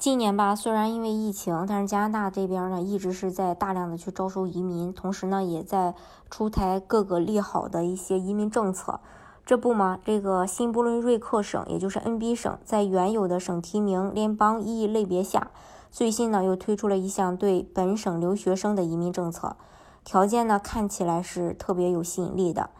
今年吧，虽然因为疫情，但是加拿大这边呢一直是在大量的去招收移民，同时呢也在出台各个利好的一些移民政策。这不嘛，这个新布伦瑞克省，也就是 NB 省，在原有的省提名联邦意义类别下，最新呢又推出了一项对本省留学生的移民政策，条件呢看起来是特别有吸引力的。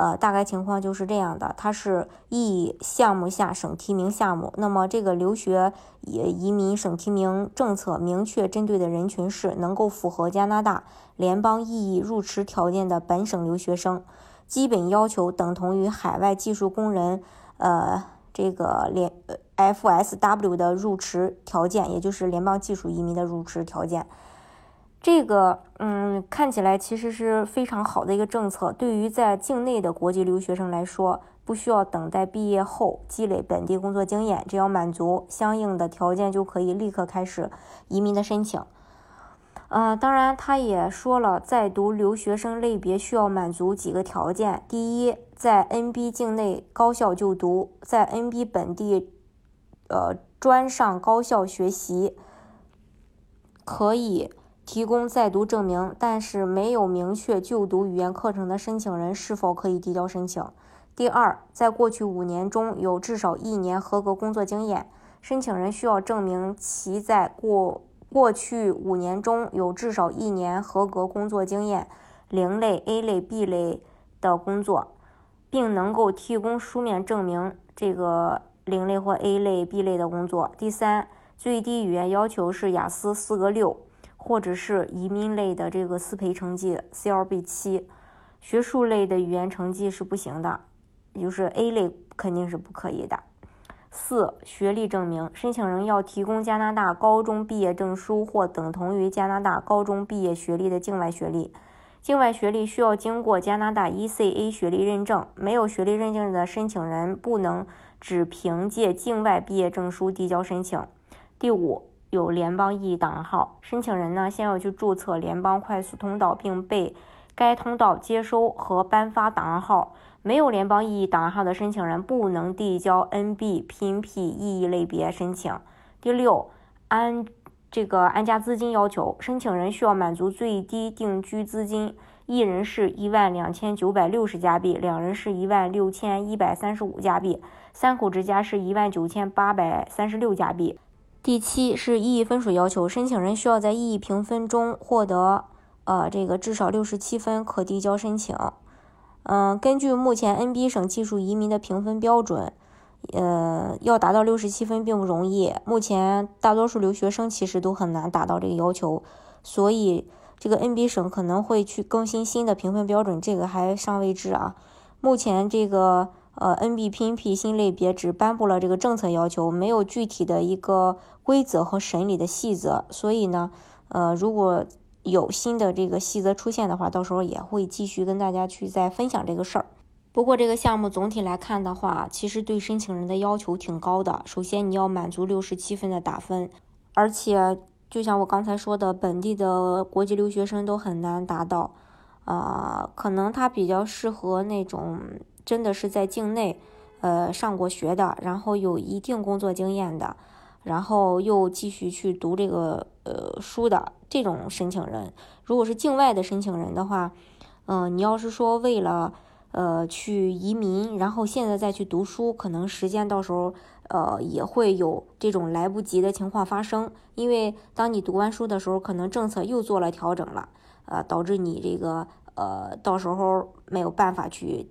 呃，大概情况就是这样的，它是 E 项目下省提名项目。那么这个留学移移民省提名政策明确针对的人群是能够符合加拿大联邦意义入池条件的本省留学生，基本要求等同于海外技术工人，呃，这个联 FSW 的入池条件，也就是联邦技术移民的入池条件。这个，嗯，看起来其实是非常好的一个政策。对于在境内的国际留学生来说，不需要等待毕业后积累本地工作经验，只要满足相应的条件，就可以立刻开始移民的申请。呃，当然，他也说了，在读留学生类别需要满足几个条件：第一，在 NB 境内高校就读，在 NB 本地，呃，专上高校学习，可以。提供在读证明，但是没有明确就读语言课程的申请人是否可以递交申请？第二，在过去五年中有至少一年合格工作经验，申请人需要证明其在过过去五年中有至少一年合格工作经验，零类、A 类、B 类的工作，并能够提供书面证明这个零类或 A 类、B 类的工作。第三，最低语言要求是雅思四个六。或者是移民类的这个思培成绩 CLB 七，学术类的语言成绩是不行的，就是 A 类肯定是不可以的。四、学历证明，申请人要提供加拿大高中毕业证书或等同于加拿大高中毕业学历的境外学历，境外学历需要经过加拿大 ECA 学历认证，没有学历认证的申请人不能只凭借境外毕业证书递交申请。第五。有联邦异议档案号，申请人呢先要去注册联邦快速通道，并被该通道接收和颁发档案号。没有联邦异议档案号的申请人不能递交 NB PNP 意义类别申请。第六，安这个安家资金要求，申请人需要满足最低定居资金，一人是一万两千九百六十加币，两人是一万六千一百三十五加币，三口之家是一万九千八百三十六加币。第七是意义分数要求，申请人需要在意义评分中获得呃这个至少六十七分，可递交申请。嗯，根据目前 NB 省技术移民的评分标准，呃，要达到六十七分并不容易。目前大多数留学生其实都很难达到这个要求，所以这个 NB 省可能会去更新新的评分标准，这个还尚未知啊。目前这个。呃，NB PNP 新类别只颁布了这个政策要求，没有具体的一个规则和审理的细则，所以呢，呃，如果有新的这个细则出现的话，到时候也会继续跟大家去再分享这个事儿。不过这个项目总体来看的话，其实对申请人的要求挺高的。首先你要满足六十七分的打分，而且就像我刚才说的，本地的国际留学生都很难达到，啊，可能他比较适合那种。真的是在境内，呃，上过学的，然后有一定工作经验的，然后又继续去读这个呃书的这种申请人。如果是境外的申请人的话，嗯，你要是说为了呃去移民，然后现在再去读书，可能时间到时候呃也会有这种来不及的情况发生。因为当你读完书的时候，可能政策又做了调整了，呃，导致你这个呃到时候没有办法去。